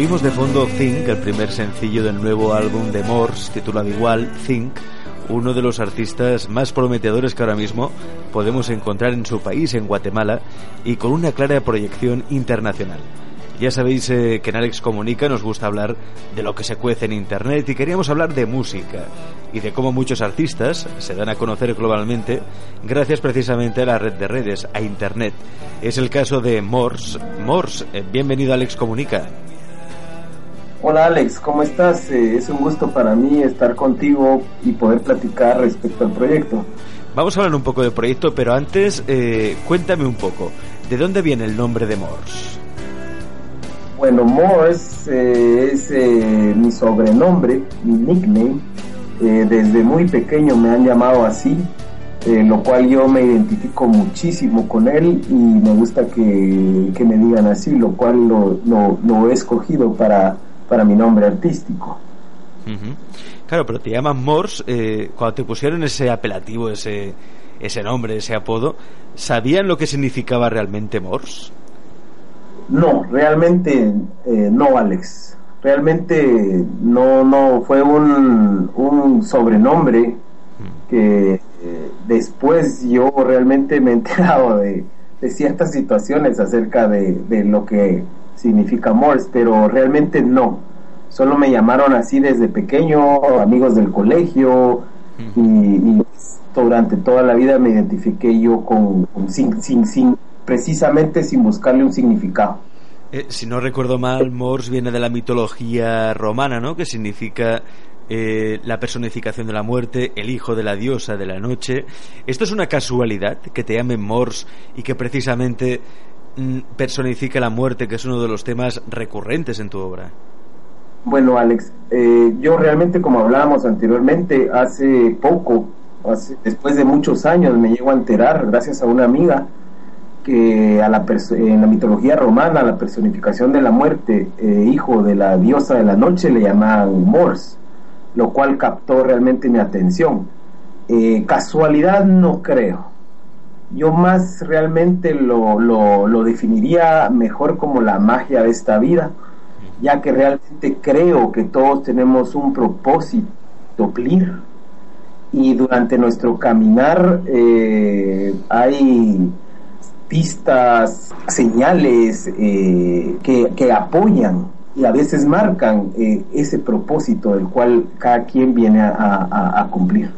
Oímos de fondo Think, el primer sencillo del nuevo álbum de Morse, titulado igual, Think, uno de los artistas más prometedores que ahora mismo podemos encontrar en su país, en Guatemala, y con una clara proyección internacional. Ya sabéis eh, que en Alex Comunica nos gusta hablar de lo que se cuece en Internet y queríamos hablar de música y de cómo muchos artistas se dan a conocer globalmente gracias precisamente a la red de redes, a Internet. Es el caso de Morse. Morse, eh, bienvenido a Alex Comunica. Hola Alex, ¿cómo estás? Eh, es un gusto para mí estar contigo y poder platicar respecto al proyecto. Vamos a hablar un poco del proyecto, pero antes cuéntame un poco, ¿de dónde viene el nombre de Morse? Bueno, Morse eh, es eh, mi sobrenombre, mi nickname. Eh, desde muy pequeño me han llamado así, lo cual yo me identifico muchísimo con él y me gusta que, me digan así, lo cual lo, he escogido para, para mi nombre artístico. Claro, pero te llaman Morse, cuando te pusieron ese apelativo, ese, ese nombre, ese apodo, ¿sabían lo que significaba realmente Morse? No, realmente eh, no, Alex. Realmente no, no, fue un, un sobrenombre que eh, después yo realmente me he enterado de, ciertas situaciones acerca de, lo que significa Morse, pero realmente no. Solo me llamaron así desde pequeño, amigos del colegio, y, durante toda la vida me identifiqué yo con, con sin, sin, sin precisamente sin buscarle un significado. Eh, si no recuerdo mal, Morse viene de la mitología romana, ¿no? Que significa eh, la personificación de la muerte, el hijo de la diosa de la noche. ¿Esto es una casualidad que te llamen Morse y que precisamente personifica la muerte, que es uno de los temas recurrentes en tu obra? Bueno, Alex, eh, yo realmente, como hablábamos anteriormente, hace poco, después de muchos años, me llego a enterar, gracias a una amiga, que a la en la mitología romana la personificación de la muerte, eh, hijo de la diosa de la noche, le llamaban Mors, lo cual captó realmente mi atención. Eh, casualidad no creo. Yo más realmente lo, lo, definiría mejor como la magia de esta vida, ya que realmente creo que todos tenemos un propósito cumplir y durante nuestro caminar eh, hay pistas, señales eh, que, apoyan y a veces marcan eh, ese propósito del cual cada quien viene a, cumplir.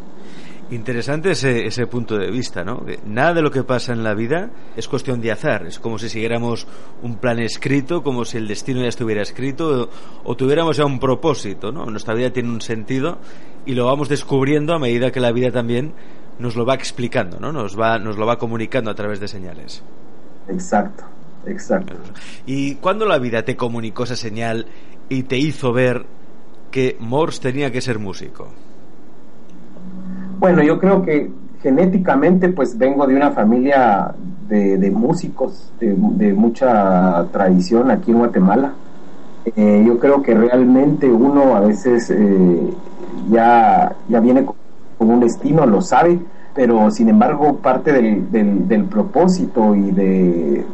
Interesante ese, ese, punto de vista, ¿no? nada de lo que pasa en la vida es cuestión de azar, es como si siguiéramos un plan escrito, como si el destino ya estuviera escrito o, tuviéramos ya un propósito, ¿no? Nuestra vida tiene un sentido y lo vamos descubriendo a medida que la vida también nos lo va explicando, ¿no? Nos va, nos lo va comunicando a través de señales. Exacto, exacto. ¿Y cuándo la vida te comunicó esa señal y te hizo ver que Morse tenía que ser músico? Bueno, yo creo que genéticamente pues vengo de una familia de, músicos de, mucha tradición aquí en Guatemala. Eh, yo creo que realmente uno a veces eh, ya, ya viene con un destino, lo sabe, pero sin embargo parte del, del, propósito y de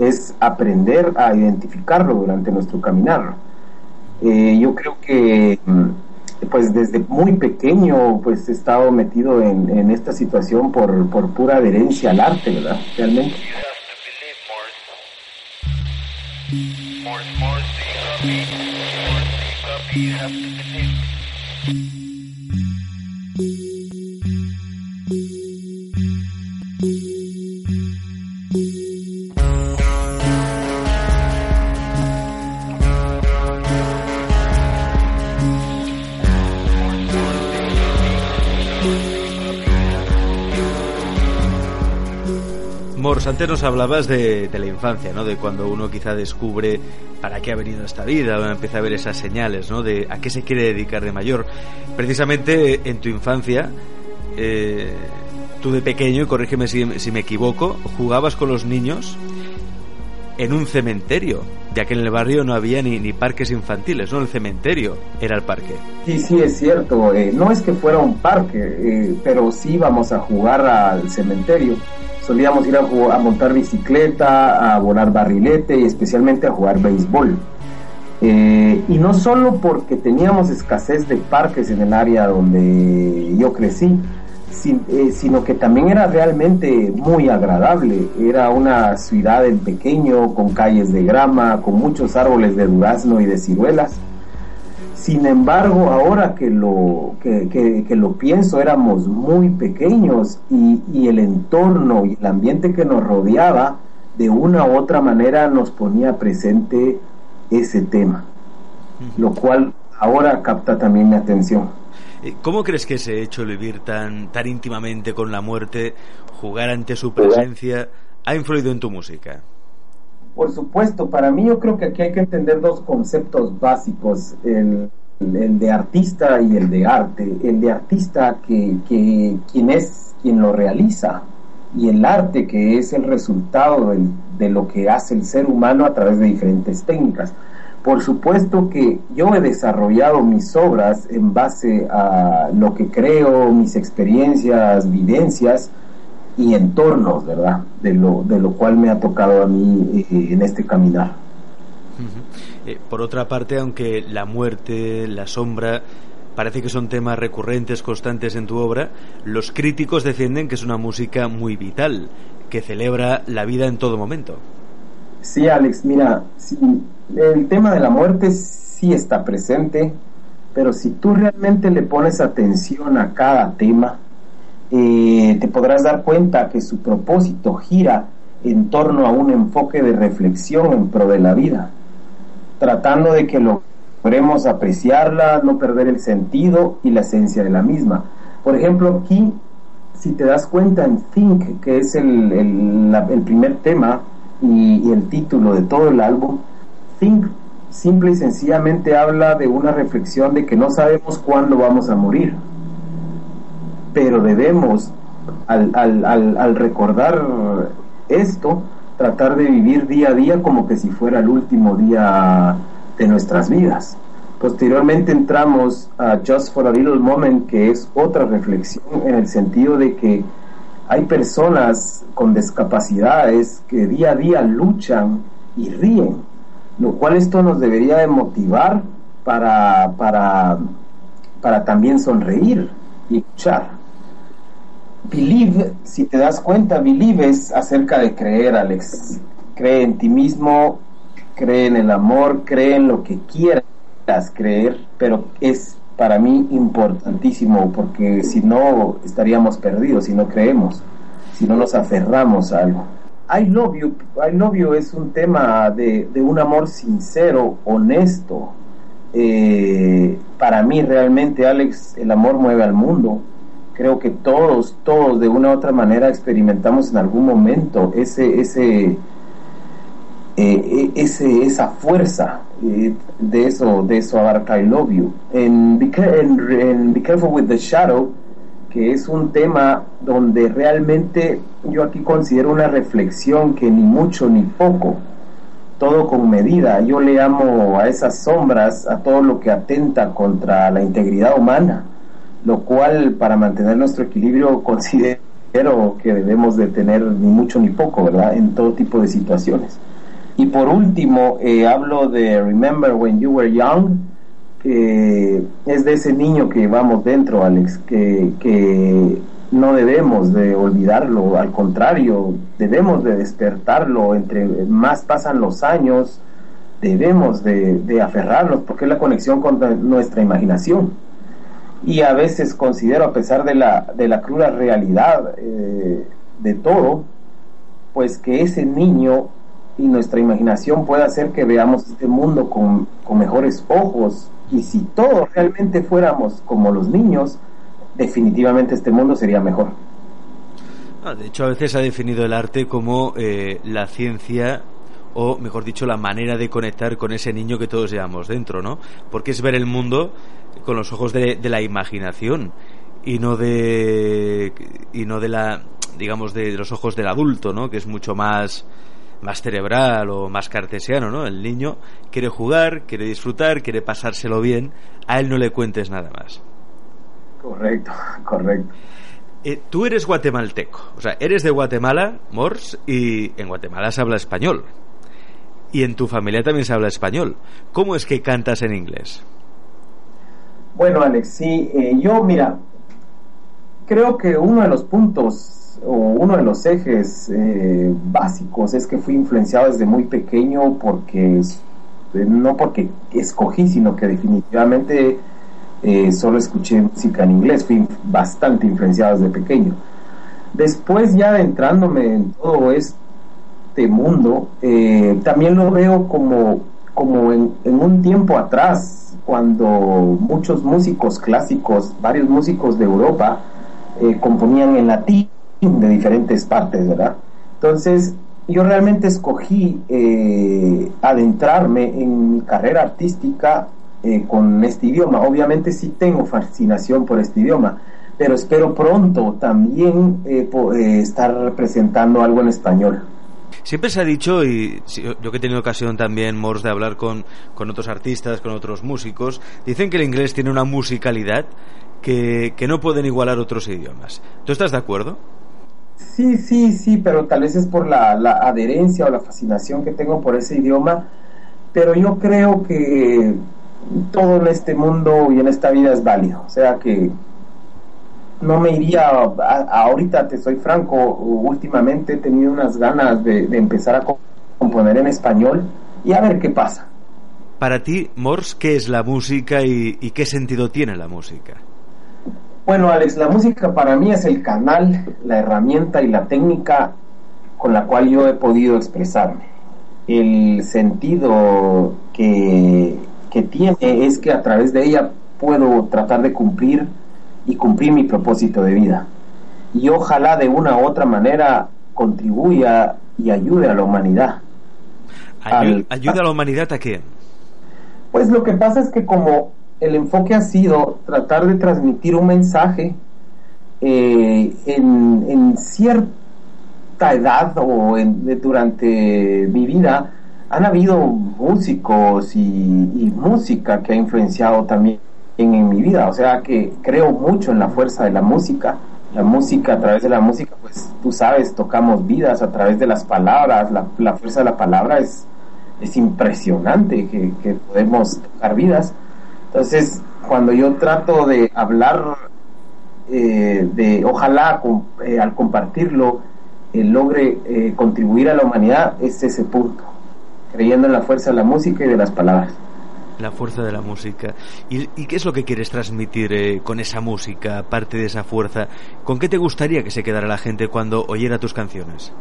es aprender a identificarlo durante nuestro caminar. Eh, yo creo que mm, pues desde muy pequeño pues he estado metido en, en esta situación por, por pura adherencia al arte, ¿verdad? Realmente. Mors, antes nos hablabas de, la infancia, ¿no? De cuando uno quizá descubre para qué ha venido esta vida, o empieza a ver esas señales, ¿no? De a qué se quiere dedicar de mayor. Precisamente en tu infancia, eh, tú de pequeño, y corrígeme si, me equivoco, jugabas con los niños en un cementerio, ya que en el barrio no había ni, ni parques infantiles, ¿no? El cementerio era el parque. Sí, sí, es cierto. Eh, no es que fuera un parque, eh, pero sí íbamos a jugar al cementerio solíamos ir a, montar bicicleta, a volar barrilete y especialmente a jugar béisbol. Eh, y no solo porque teníamos escasez de parques en el área donde yo crecí, eh, sino que también era realmente muy agradable. Era una ciudad en pequeño, con calles de grama, con muchos árboles de durazno y de ciruelas. Sin embargo, ahora que lo, que, lo pienso, éramos muy pequeños y, y, el entorno y el ambiente que nos rodeaba, de una u otra manera nos ponía presente ese tema, lo cual ahora capta también mi atención. Eh, ¿Cómo crees que ese hecho de vivir tan, tan íntimamente con la muerte, jugar ante su presencia, ha influido en tu música? Por supuesto, para mí yo creo que aquí hay que entender dos conceptos básicos, el, de artista y el de arte. El de artista que, que quien es quien lo realiza y el arte que es el resultado de lo que hace el ser humano a través de diferentes técnicas. Por supuesto que yo he desarrollado mis obras en base a lo que creo, mis experiencias, vivencias y entornos, ¿verdad? De lo, de lo cual me ha tocado a mí eh, en este caminar. Eh, por otra parte, aunque la muerte, la sombra, parece que son temas recurrentes, constantes en tu obra, los críticos defienden que es una música muy vital, que celebra la vida en todo momento. Sí, Alex, mira, el tema de la muerte sí está presente, pero si tú realmente le pones atención a cada tema, eh, te podrás dar cuenta que su propósito gira en torno a un enfoque de reflexión en pro de la vida, tratando de que logremos apreciarla, no perder el sentido y la esencia de la misma. Por ejemplo, aquí, si te das cuenta en Think, que es el, el primer tema, y, el título de todo el álbum, Think simple y sencillamente habla de una reflexión de que no sabemos cuándo vamos a morir, pero debemos, al, al, al, recordar esto, tratar de vivir día a día como que si fuera el último día de nuestras vidas. Posteriormente entramos a Just for a Little Moment, que es otra reflexión en el sentido de que hay personas con discapacidades que día a día luchan y ríen, lo cual esto nos debería de motivar para, para, para también sonreír y luchar. Believe, si te das cuenta, believe es acerca de creer, Alex. Cree en ti mismo, cree en el amor, cree en lo que quieras creer, pero es para mí importantísimo porque si no estaríamos perdidos, si no creemos, si no nos aferramos a algo. I love you, I love you es un tema de, un amor sincero, honesto. Eh, para mí realmente, Alex, el amor mueve al mundo. Creo que todos, todos de una u otra manera experimentamos en algún momento ese, ese, eh, ese, esa fuerza eh, de eso, de eso abarca I Love You. En Be, Careful with the Shadow, que es un tema donde realmente yo aquí considero una reflexión que ni mucho ni poco, todo con medida. Yo le amo a esas sombras, a todo lo que atenta contra la integridad humana, lo cual para mantener nuestro equilibrio considero que debemos de tener ni mucho ni poco, ¿verdad? En todo tipo de situaciones. Y por último, eh, hablo de Remember When You Were Young, que es de ese niño que vamos dentro, Alex, que, que no debemos de olvidarlo, al contrario, debemos de despertarlo, entre más pasan los años, debemos de, de aferrarnos, porque es la conexión con nuestra imaginación. Y a veces considero, a pesar de la, de la cruda realidad eh, de todo, pues que ese niño y nuestra imaginación puede hacer que veamos este mundo con, mejores ojos. Y si todos realmente fuéramos como los niños, definitivamente este mundo sería mejor. Ah, de hecho, a veces ha definido el arte como eh, la ciencia o, mejor dicho, la manera de conectar con ese niño que todos llevamos dentro, ¿no? Porque es ver el mundo con los ojos de, de la imaginación y no de y no de la digamos de los ojos del adulto, ¿no? Que es mucho más más cerebral o más cartesiano, ¿no? El niño quiere jugar, quiere disfrutar, quiere pasárselo bien, a él no le cuentes nada más. Correcto, correcto. Eh, tú eres guatemalteco, o sea, eres de Guatemala, Mors, y en Guatemala se habla español. Y en tu familia también se habla español. ¿Cómo es que cantas en inglés? Bueno, Alex, sí, eh, yo mira, creo que uno de los puntos o uno de los ejes eh, básicos es que fui influenciado desde muy pequeño porque eh, no porque escogí, sino que definitivamente solo escuché música en inglés, fui bastante influenciado desde pequeño. Después ya adentrándome en todo este mundo, también lo veo como, como en un tiempo atrás, cuando muchos músicos clásicos, varios músicos de Europa, eh, componían en latín de diferentes partes, ¿verdad? Entonces, yo realmente escogí eh, adentrarme en mi carrera artística eh, con este idioma. Obviamente sí tengo fascinación por este idioma, pero espero pronto también estar representando algo en español. Siempre se ha dicho, y yo que he tenido ocasión también, Mors, de hablar con, con otros artistas, con otros músicos, dicen que el inglés tiene una musicalidad que, que no pueden igualar otros idiomas. ¿Tú estás de acuerdo? Sí, sí, sí, pero tal vez es por la, la adherencia o la fascinación que tengo por ese idioma, pero yo creo que todo en este mundo y en esta vida es válido, o sea que no me iría, ahorita te soy franco, últimamente he tenido unas ganas de, empezar a componer en español y a ver qué pasa. Para ti, Mors, ¿qué es la música y, qué sentido tiene la música? Bueno, Alex, la música para mí es el canal, la herramienta y la técnica con la cual yo he podido expresarme. El sentido que, que tiene es que a través de ella puedo tratar de cumplir y cumplir mi propósito de vida. Y ojalá de una u otra manera contribuya y ayude a la humanidad. ¿Ayuda a la humanidad a qué? Pues lo que pasa es que como el enfoque ha sido tratar de transmitir un mensaje eh, en, cierta edad o durante mi vida, han habido músicos y, y música que ha influenciado también en, mi vida. O sea que creo mucho en la fuerza de la música. La música, a través de la música, pues tú sabes, tocamos vidas a través de las palabras. La, fuerza de la palabra es, es impresionante que, podemos tocar vidas. Entonces, cuando yo trato de hablar eh, de, ojalá eh, al compartirlo, eh, logre contribuir a la humanidad, es ese punto, creyendo en la fuerza de la música y de las palabras la fuerza de la música. ¿Y, qué es lo que quieres transmitir eh, con esa música, aparte de esa fuerza? ¿Con qué te gustaría que se quedara la gente cuando oyera tus canciones?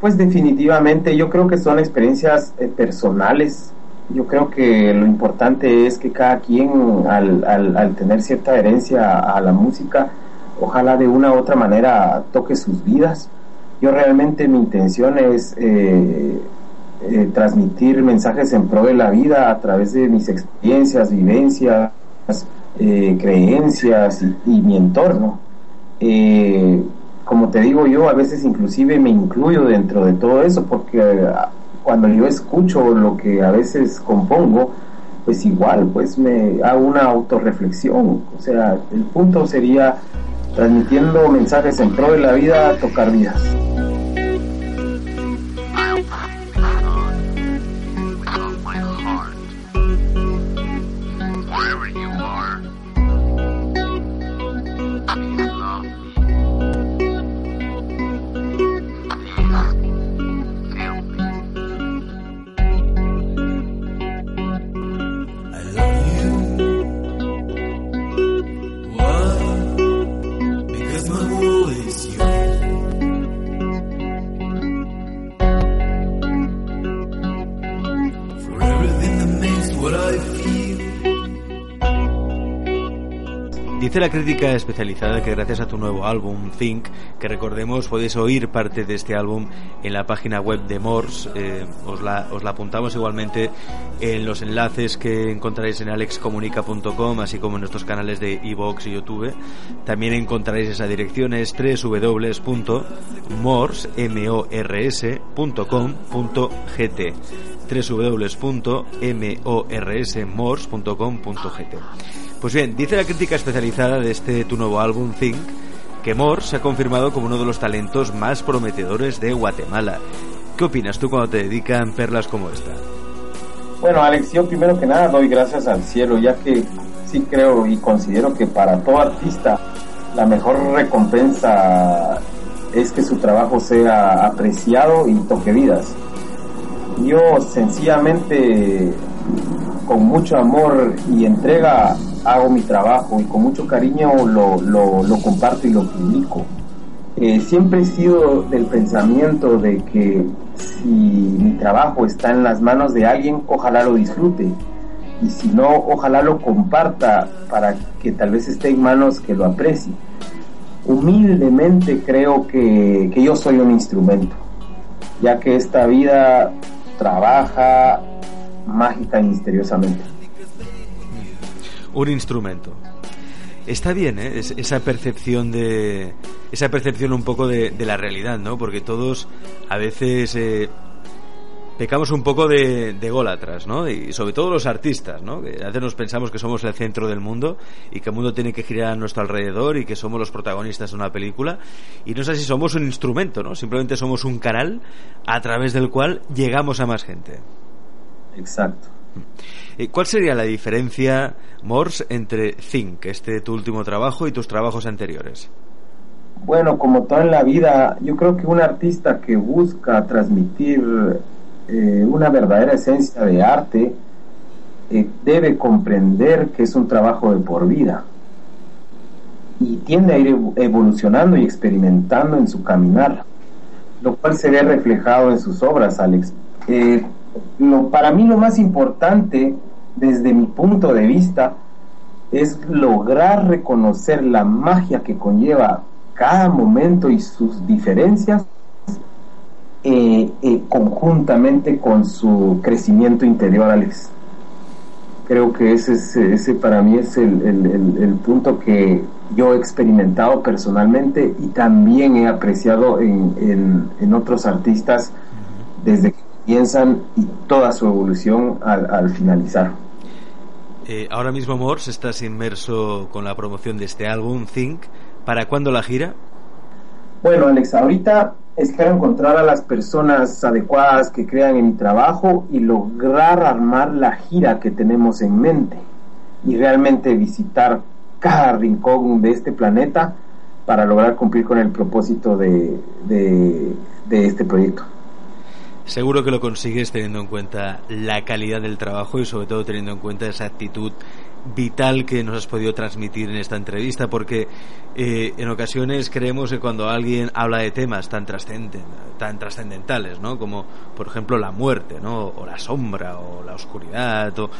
Pues definitivamente yo creo que son experiencias eh, personales. Yo creo que lo importante es que cada quien al, al, tener cierta herencia a la música, ojalá de una u otra manera toque sus vidas. Yo realmente mi intención es eh, eh, transmitir mensajes en pro de la vida a través de mis experiencias, vivencias, eh, creencias y, mi entorno. Eh, como te digo yo, a veces inclusive me incluyo dentro de todo eso porque cuando yo escucho lo que a veces compongo, pues igual, pues me hago una autorreflexión. O sea, el punto sería transmitiendo mensajes en pro de la vida, tocar vidas. Dice la crítica especializada que gracias a tu nuevo álbum, Think, que recordemos podéis oír parte de este álbum en la página web de Morse, eh, os, la, os la apuntamos igualmente en los enlaces que encontraréis en alexcomunica.com, así como en nuestros canales de iVoox y YouTube. También encontraréis esa dirección, es www.mors.com.gt www.morsmors.com.gt pues bien, dice la crítica especializada de este tu nuevo álbum Think que Moore se ha confirmado como uno de los talentos más prometedores de Guatemala. ¿Qué opinas tú cuando te dedican perlas como esta? Bueno, Alex, yo primero que nada doy gracias al cielo, ya que sí creo y considero que para todo artista la mejor recompensa es que su trabajo sea apreciado y toque vidas. Yo sencillamente, con mucho amor y entrega, hago mi trabajo y con mucho cariño lo, lo comparto y lo publico. Eh, siempre he sido del pensamiento de que si mi trabajo está en las manos de alguien, ojalá lo disfrute. Y si no, ojalá lo comparta para que tal vez esté en manos que lo aprecie. Humildemente creo que, que yo soy un instrumento, ya que esta vida trabaja mágica y misteriosamente. Un instrumento está bien, ¿eh? esa percepción de esa percepción un poco de, la realidad, ¿no? Porque todos a veces eh, pecamos un poco de, de gólatras, ¿no? Y sobre todo los artistas, ¿no? Que a veces nos pensamos que somos el centro del mundo y que el mundo tiene que girar a nuestro alrededor y que somos los protagonistas de una película y no sé si somos un instrumento, ¿no? Simplemente somos un canal a través del cual llegamos a más gente. Exacto. Eh, ¿Cuál sería la diferencia, Morse, entre Think, este tu último trabajo, y tus trabajos anteriores? Bueno, como todo en la vida, yo creo que un artista que busca transmitir eh, una verdadera esencia de arte eh, debe comprender que es un trabajo de por vida y tiende a ir evolucionando y experimentando en su caminar, lo cual se ve reflejado en sus obras, Alex para mí lo más importante, desde mi punto de vista, es lograr reconocer la magia que conlleva cada momento y sus diferencias eh, eh, conjuntamente con su crecimiento interior, Alex. Creo que ese, ese para mí es el, punto que yo he experimentado personalmente y también he apreciado en, en otros artistas desde que piensan y toda su evolución al, finalizar. Eh, ahora mismo Morse estás inmerso con la promoción de este álbum, Think. ¿Para cuándo la gira? Bueno, Alex, ahorita espero encontrar a las personas adecuadas que crean en mi trabajo y lograr armar la gira que tenemos en mente y realmente visitar cada rincón de este planeta para lograr cumplir con el propósito de, de este proyecto. Seguro que lo consigues teniendo en cuenta la calidad del trabajo y sobre todo teniendo en cuenta esa actitud vital que nos has podido transmitir en esta entrevista, porque eh, en ocasiones creemos que cuando alguien habla de temas tan, tan trascendentales, ¿no? como por ejemplo la muerte, ¿no? o la sombra, o la oscuridad, o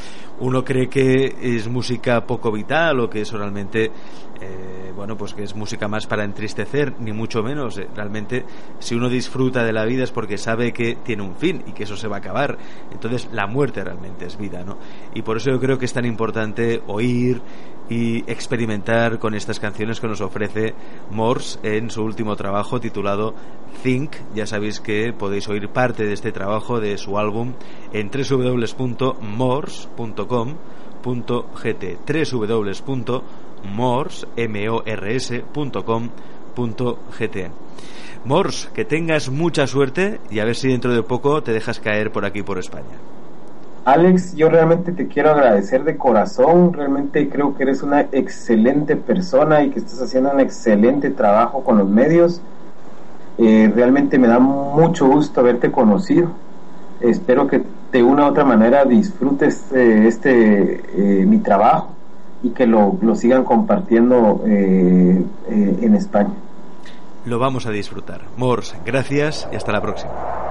uno cree que es música poco vital o que es realmente, eh, bueno, pues que es música más para entristecer, ni mucho menos. Eh, realmente, si uno disfruta de la vida es porque sabe que tiene un fin y que eso se va a acabar. Entonces, la muerte realmente es vida, ¿no? Y por eso yo creo que es tan importante oír y experimentar con estas canciones que nos ofrece Morse en su último trabajo titulado Think. Ya sabéis que podéis oír parte de este trabajo de su álbum en www.morse.com.gt www.mors.com.gt Morse, que tengas mucha suerte y a ver si dentro de poco te dejas caer por aquí por España. Alex, yo realmente te quiero agradecer de corazón, realmente creo que eres una excelente persona y que estás haciendo un excelente trabajo con los medios. Eh, realmente me da mucho gusto haberte conocido. Espero que de una u otra manera disfrutes eh, este eh, mi trabajo y que lo, lo sigan compartiendo en España. Lo vamos a disfrutar. Mors, gracias y hasta la próxima.